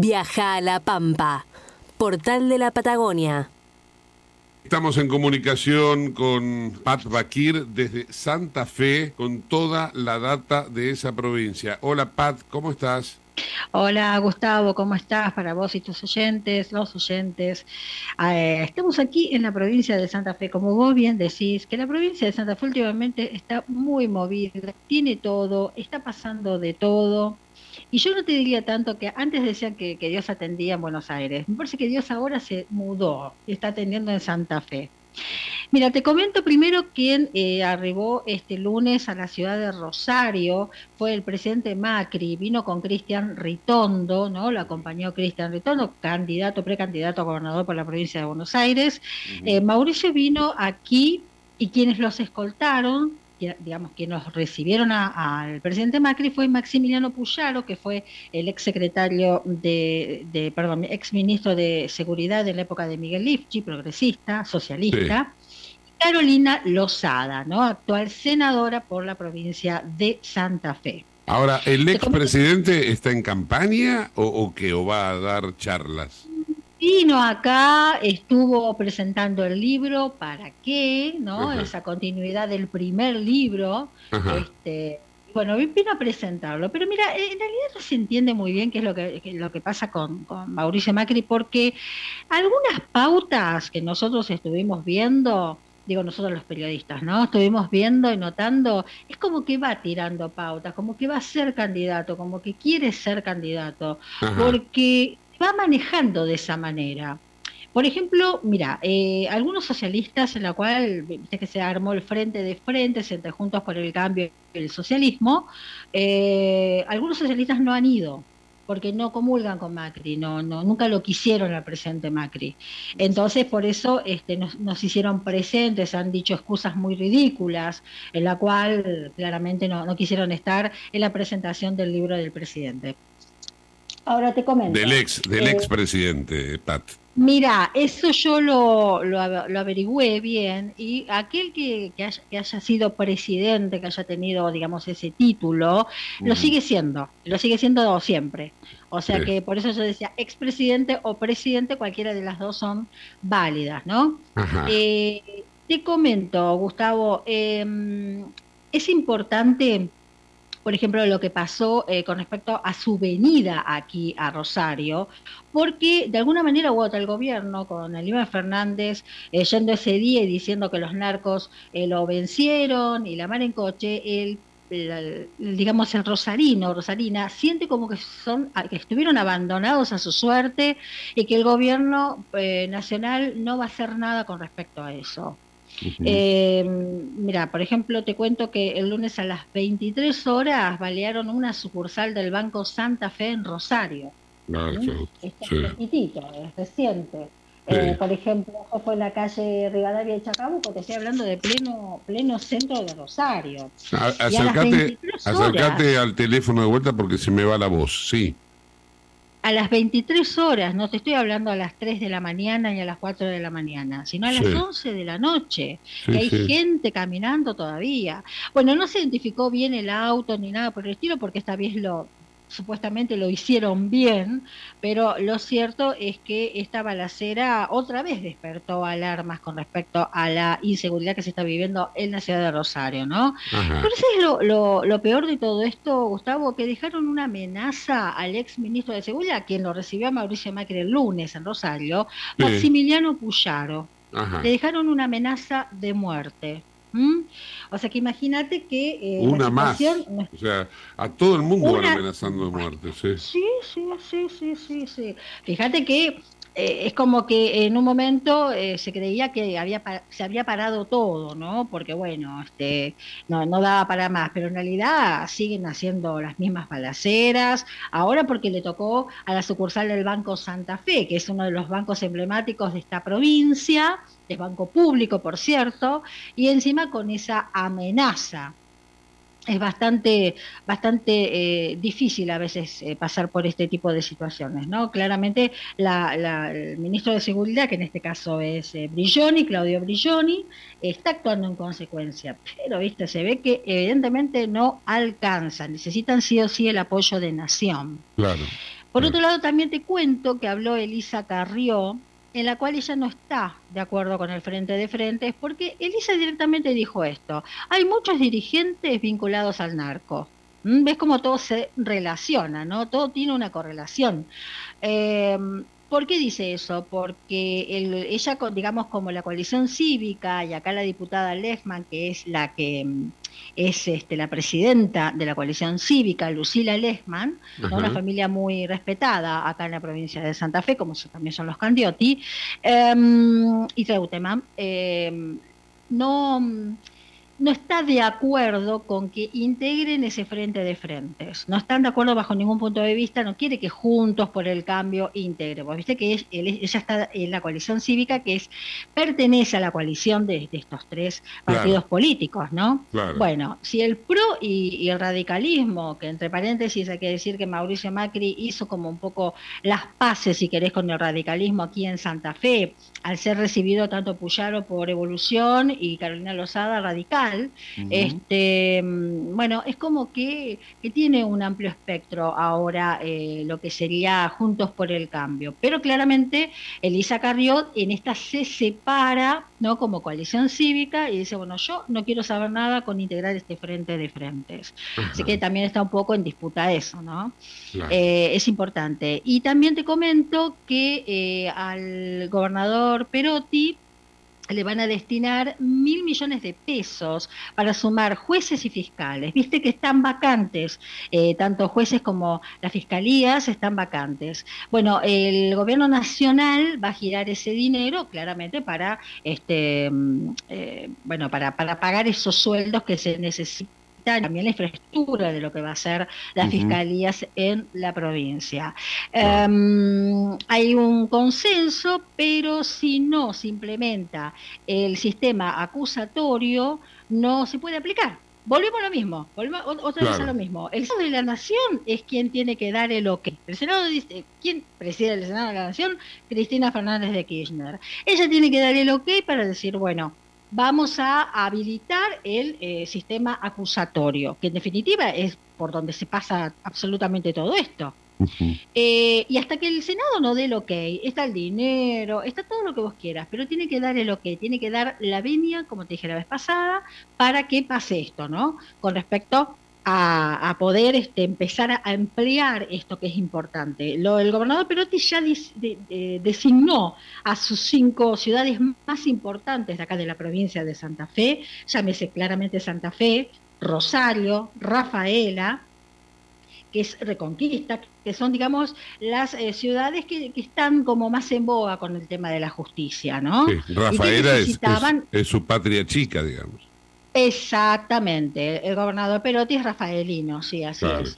viaja a La Pampa, portal de la Patagonia. Estamos en comunicación con Pat Bakir desde Santa Fe con toda la data de esa provincia. Hola Pat, ¿cómo estás? Hola Gustavo, ¿cómo estás? Para vos y tus oyentes, los oyentes. Eh, estamos aquí en la provincia de Santa Fe, como vos bien decís, que la provincia de Santa Fe últimamente está muy movida, tiene todo, está pasando de todo. Y yo no te diría tanto que antes decían que, que Dios atendía en Buenos Aires. Me parece que Dios ahora se mudó y está atendiendo en Santa Fe. Mira, te comento primero quién eh, arribó este lunes a la ciudad de Rosario. Fue el presidente Macri, vino con Cristian Ritondo, ¿no? Lo acompañó Cristian Ritondo, candidato, precandidato a gobernador por la provincia de Buenos Aires. Eh, Mauricio vino aquí y quienes los escoltaron, que- digamos, quienes los recibieron al presidente Macri fue Maximiliano Puyaro, que fue el ex secretario de, de perdón, ex ministro de Seguridad en la época de Miguel Lifchi, progresista, socialista. Carolina Lozada, ¿no? actual senadora por la provincia de Santa Fe. Ahora, ¿el expresidente está en campaña o, o qué? ¿O va a dar charlas? Vino acá, estuvo presentando el libro, ¿para qué? ¿No? Ajá. Esa continuidad del primer libro. Ajá. Este, bueno, vino a presentarlo, pero mira, en realidad no se entiende muy bien qué es lo que, lo que pasa con, con Mauricio Macri, porque algunas pautas que nosotros estuvimos viendo, digo nosotros los periodistas, ¿no? Estuvimos viendo y notando, es como que va tirando pautas, como que va a ser candidato, como que quiere ser candidato, Ajá. porque va manejando de esa manera. Por ejemplo, mira, eh, algunos socialistas en la cual, viste que se armó el frente de frente, entre Juntos por el Cambio y el Socialismo, eh, algunos socialistas no han ido porque no comulgan con Macri, no, no, nunca lo quisieron al presidente Macri. Entonces, por eso este, nos, hicieron presentes, han dicho excusas muy ridículas, en la cual claramente no quisieron estar en la presentación del libro del presidente. Ahora te comento. Del ex, del Eh, ex presidente, Pat. Mira, eso yo lo, lo, ave- lo averigüé bien y aquel que, que haya, que haya sido presidente, que haya tenido, digamos, ese título, lo sigue siendo, lo sigue siendo siempre. O sea Sí. que por eso yo decía expresidente o presidente, cualquiera de las dos son válidas, ¿no? Eh, te comento, Gustavo, eh, es importante por ejemplo, lo que pasó eh, con respecto a su venida aquí a Rosario, porque de alguna manera u otra el gobierno, con Aníbal Fernández, eh, yendo ese día y diciendo que los narcos eh, lo vencieron y la mar en coche, el el- el, digamos el rosarino rosarina siente como que son que estuvieron abandonados a su suerte y que el gobierno eh, nacional no va a hacer nada con respecto a eso eh, mira, por ejemplo, te cuento que el lunes a las 23 horas balearon una sucursal del Banco Santa Fe en Rosario. Ah, sí, sí. es reciente. Sí. Eh, por ejemplo, fue en la calle Rivadavia de Chacabuco, te estoy hablando de pleno pleno centro de Rosario. A- Y a las Acércate, 23 horas, acércate al teléfono de vuelta porque se me va la voz, sí. A las 23 horas, no te estoy hablando a las 3 de la mañana ni a las 4 de la mañana, sino a las Sí. 11 de la noche, Sí, que hay sí. gente caminando todavía. Bueno, no se identificó bien el auto ni nada por el estilo, porque esta vez lo supuestamente lo hicieron bien, pero lo cierto es que esta balacera otra vez despertó alarmas con respecto a la inseguridad que se está viviendo en la ciudad de Rosario, ¿no? Ajá. Pero ese es lo, lo, lo peor de todo esto, Gustavo, que dejaron una amenaza al ex ministro de Seguridad, quien lo recibió a Mauricio Macri el lunes en Rosario. Maximiliano Puyaro. Ajá. Le dejaron una amenaza de muerte. ¿M? O sea que imagínate que eh, Una más. O sea, a todo el mundo van amenazando de muerte, sí. Sí, sí, sí, sí, sí, sí. Fíjate que eh, es como que en un momento eh, se creía que había se había parado todo, ¿no? Porque bueno, este no, no daba para más, pero en realidad siguen haciendo las mismas balaceras, ahora porque le tocó a la sucursal del Banco Santa Fe, que es uno de los bancos emblemáticos de esta provincia, es banco público, por cierto, y encima con esa amenaza es bastante, bastante eh, difícil a veces eh, pasar por este tipo de situaciones, ¿no? Claramente la, la- el ministro de Seguridad, que en este caso es eh, Brilloni, Claudio Brilloni, está actuando en consecuencia, pero viste, se ve que evidentemente no alcanza, necesitan sí o sí el apoyo de Nación. Claro. Por otro lado, también te cuento que habló Elisa Carrió, en la cual ella no está de acuerdo con el Frente de Frentes, porque Elisa directamente dijo esto. Hay muchos dirigentes vinculados al narco. ¿Mm? ¿Ves cómo todo se relaciona, no? Todo tiene una correlación. Eh, ¿Por qué dice eso? Porque el- ella, digamos, como la coalición cívica, y acá la diputada Lechman, que es la que mm, es este, la presidenta de la coalición cívica, Lucila Lechman, ¿no? Una familia muy respetada acá en la provincia de Santa Fe, como también son los Candiotti, em, y Treuteman, em, no, no está de acuerdo con que integren ese frente de frentes. No están de acuerdo bajo ningún punto de vista, no quiere que Juntos por el Cambio integre. Vos viste que es- él- ella está en la coalición cívica, que es pertenece a la coalición de, de estos tres Claro. partidos políticos, ¿no? Claro. Bueno, si el PRO y, y el radicalismo, que entre paréntesis hay que decir que Mauricio Macri hizo como un poco las paces, si querés, con el radicalismo aquí en Santa Fe, al ser recibido tanto Puyaro por Evolución y Carolina Lozada Radical, Este, bueno, es como que, que tiene un amplio espectro ahora eh, lo que sería Juntos por el Cambio. Pero claramente Elisa Carriot en esta se separa ¿no? como coalición cívica y dice, bueno, yo no quiero saber nada con integrar este frente de frentes. Así que también está un poco en disputa eso, ¿no? Claro. Eh, es importante. Y también te comento que eh, al gobernador Perotti le van a destinar mil millones de pesos para sumar jueces y fiscales. Viste que están vacantes, eh, tanto jueces como las fiscalías están vacantes. Bueno, el gobierno nacional va a girar ese dinero claramente para, este, mm, eh, bueno, para, para pagar esos sueldos que se necesitan también la infraestructura de lo que va a ser las fiscalías en la provincia. Em, hay un consenso, pero si no se implementa el sistema acusatorio, no se puede aplicar. Volvemos a lo mismo, volvemos otra vez a lo mismo. El Senado de la Nación es quien tiene que dar el ok. El Senado dice, ¿quién preside el Senado de la Nación? Cristina Fernández de Kirchner. Ella tiene que dar el ok para decir, bueno, vamos a habilitar el eh, sistema acusatorio, que en definitiva es por donde se pasa absolutamente todo esto. Eh, y hasta que el Senado no dé el ok, está el dinero, está todo lo que vos quieras, pero tiene que dar el ok, tiene que dar la venia, como te dije la vez pasada, para que pase esto, ¿no? Con respecto a, poder este, empezar a, emplear esto que es importante. Lo, el gobernador Perotti ya designó a sus cinco ciudades más importantes de acá de la provincia de Santa Fe, llámese claramente Santa Fe, Rosario, Rafaela, que es Reconquista, que son, digamos, las eh, ciudades que, están como más en boga con el tema de la justicia, ¿no? Rafaela es su patria chica, digamos. Exactamente, el gobernador Perotti es rafaelino, sí, así es.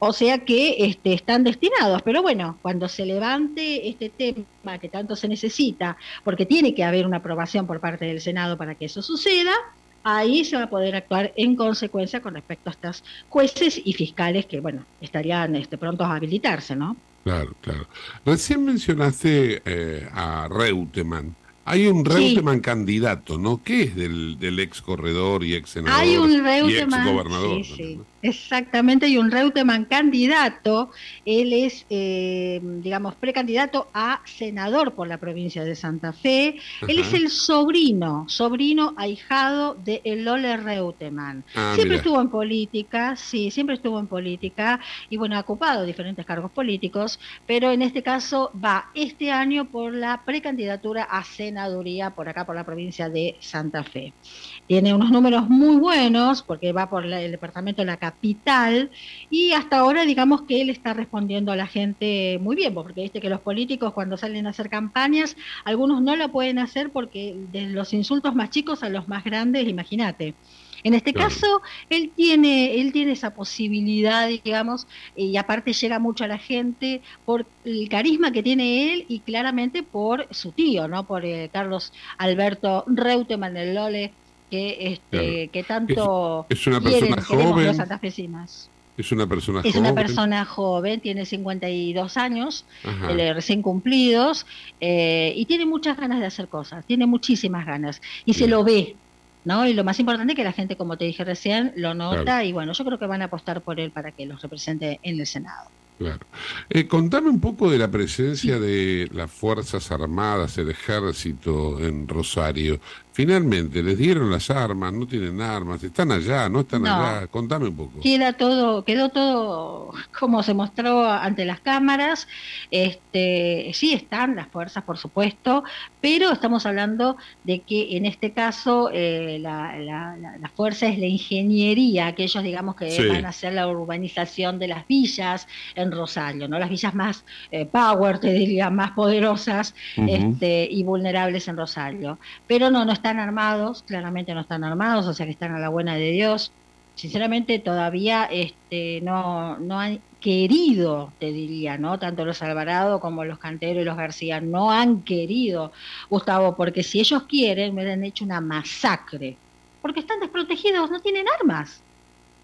O sea que este, están destinados, pero bueno, cuando se levante este tema que tanto se necesita, porque tiene que haber una aprobación por parte del Senado para que eso suceda, ahí se va a poder actuar en consecuencia con respecto a estas jueces y fiscales que, bueno, estarían este, prontos a habilitarse, ¿no? Claro, claro. Recién mencionaste eh, a Reutemann. Hay un Reutemann candidato, ¿no? ¿Qué es del, del ex corredor y ex senador Hay un y ex gobernador? Sí, sí. Exactamente, y un Reutemann candidato, él es, eh, digamos, precandidato a senador por la provincia de Santa Fe. Él es el sobrino, sobrino ahijado de Lole Reutemann. Ah, siempre estuvo en política, sí, siempre estuvo en política y bueno, ha ocupado diferentes cargos políticos, pero en este caso va este año por la precandidatura a senaduría por acá, por la provincia de Santa Fe. Tiene unos números muy buenos porque va por el departamento de la capital y hasta ahora digamos que él está respondiendo a la gente muy bien, porque viste que los políticos cuando salen a hacer campañas, algunos no lo pueden hacer porque de los insultos más chicos a los más grandes, imagínate. En este caso, él tiene, él tiene esa posibilidad, digamos, y aparte llega mucho a la gente por el carisma que tiene él y claramente por su tío, ¿no? Por eh, Carlos Alberto Reutemann el Lole, que este que tanto es, una persona joven los santafesinas. Es una persona es una persona joven, tiene 52 años, eh, recién cumplidos, eh, y tiene muchas ganas de hacer cosas, tiene muchísimas ganas, y se lo ve, ¿no? Y lo más importante es que la gente, como te dije recién, lo nota, y bueno, yo creo que van a apostar por él para que los represente en el Senado. Claro. Eh, contame un poco de la presencia de las Fuerzas Armadas, el ejército en Rosario. Finalmente, les dieron las armas, no tienen armas, están allá, no están allá. Contame un poco. Queda todo, quedó todo como se mostró ante las cámaras. Este, sí están las fuerzas, por supuesto, pero estamos hablando de que en este caso eh, la, la, fuerza es la ingeniería, que ellos digamos que van a hacer la urbanización de las villas en Rosario, ¿no? Las villas más eh, power, te diría, más poderosas este, y vulnerables en Rosario. Pero no, no están están armados, claramente no están armados, o sea que están a la buena de Dios. Sinceramente todavía este, no, no han querido, te diría, ¿no? Tanto los Alvarado como los Cantero y los García no han querido, Gustavo, porque si ellos quieren, me han hecho una masacre, porque están desprotegidos, no tienen armas.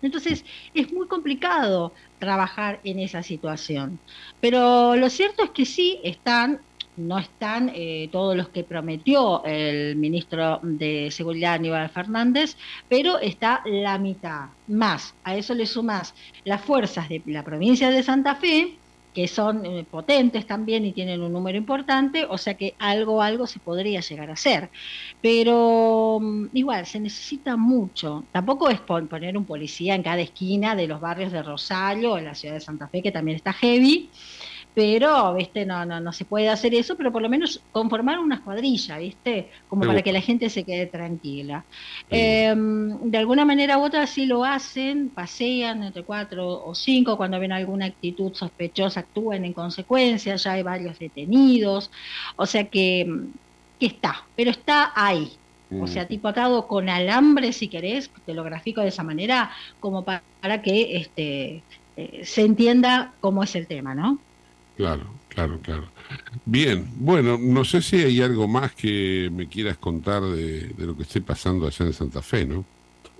Entonces es muy complicado trabajar en esa situación. Pero lo cierto es que sí están no están eh, todos los que prometió el ministro de Seguridad Aníbal Fernández, pero está la mitad. Más, a eso le sumas las fuerzas de la provincia de Santa Fe, que son eh, potentes también y tienen un número importante, o sea que algo, algo se podría llegar a hacer. Pero mm, igual, se necesita mucho. Tampoco es poner un policía en cada esquina de los barrios de Rosario, en la ciudad de Santa Fe, que también está heavy, pero, viste, no, no, no se puede hacer eso, pero por lo menos conformar una cuadrilla, viste, como para que la gente se quede tranquila. Eh, de alguna manera u otra sí lo hacen, pasean entre cuatro o cinco, cuando ven alguna actitud sospechosa actúan en consecuencia, ya hay varios detenidos, o sea que, que está, pero está ahí. O sea, tipo atado con alambre, si querés, te lo grafico de esa manera, como para, que este, eh, se entienda cómo es el tema, ¿no? Claro, claro, claro. Bien, bueno, no sé si hay algo más que me quieras contar de, de lo que esté pasando allá en Santa Fe, ¿no?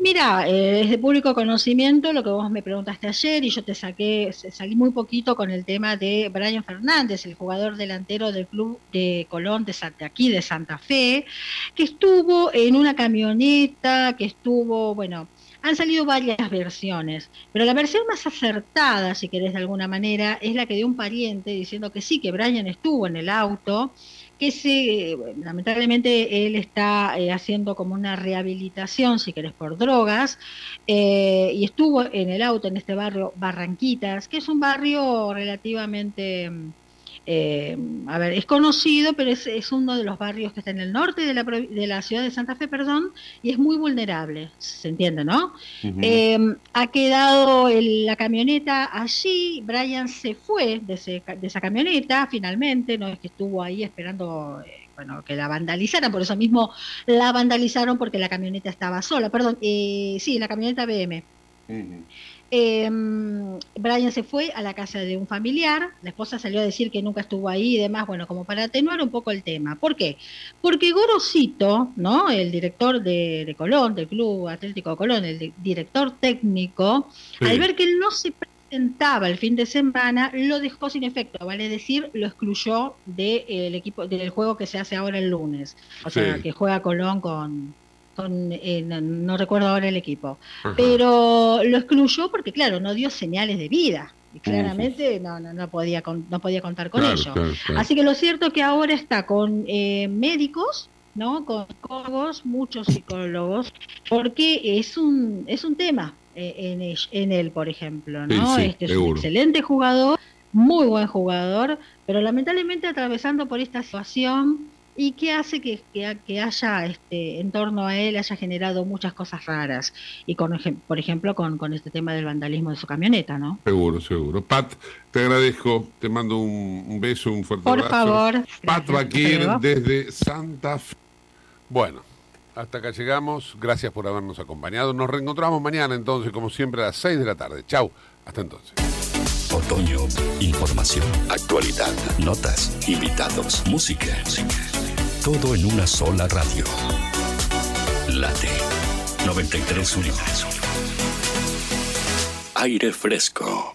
Mira, eh, es de público conocimiento lo que vos me preguntaste ayer y yo te saqué, salí muy poquito con el tema de Brian Fernández, el jugador delantero del club de Colón de Santa, aquí de Santa Fe, que estuvo en una camioneta, que estuvo, bueno, han salido varias versiones, pero la versión más acertada, si querés de alguna manera, es la que dio un pariente diciendo que sí, que Brian estuvo en el auto, que se, lamentablemente él está eh, haciendo como una rehabilitación, si querés, por drogas, eh, y estuvo en el auto en este barrio Barranquitas, que es un barrio relativamente eh, a ver, es conocido, pero es, es, uno de los barrios que está en el norte de la, de la ciudad de Santa Fe, perdón, y es muy vulnerable, se entiende, ¿no? eh, ha quedado el, la camioneta allí, Brian se fue de, ese, de, esa camioneta finalmente, no es que estuvo ahí esperando... Eh, bueno, que la vandalizaran, por eso mismo la vandalizaron porque la camioneta estaba sola, perdón, eh, sí, la camioneta BM. Uh -huh. Eh, Brian se fue a la casa de un familiar, la esposa salió a decir que nunca estuvo ahí y demás, bueno, como para atenuar un poco el tema. ¿Por qué? Porque Gorosito, ¿no? El director de, de Colón, del Club Atlético de Colón, el de, director técnico, sí. al ver que él no se presentaba el fin de semana, lo dejó sin efecto, vale decir, lo excluyó del de, equipo, del juego que se hace ahora el lunes. O sea, que juega Colón con, con, eh, no, no, recuerdo ahora el equipo, Ajá. pero lo excluyó porque, claro, no dio señales de vida. Y claramente no, no, no, podía, con, no podía contar con claro, ello. Claro, claro. Así que lo cierto es que ahora está con eh, médicos, ¿no? con psicólogos, muchos psicólogos, porque es un, es un tema eh, en, él, en, él, por ejemplo. ¿no? Sí, sí, este es seguro. un excelente jugador, muy buen jugador, pero lamentablemente atravesando por esta situación y que hace que, que, que, haya este, en torno a él haya generado muchas cosas raras. Y con por ejemplo con, con este tema del vandalismo de su camioneta no seguro seguro. Pat te agradezco te mando un, un beso un fuerte por abrazo. favor. Pat Bakir desde Santa Fe. Bueno hasta acá llegamos. Gracias por habernos acompañado. Nos reencontramos mañana entonces como siempre a las 6 de la tarde. Chau hasta entonces Otoño, información, actualidad, notas, invitados, música. Todo en una sola radio. Late 93.1. Aire fresco.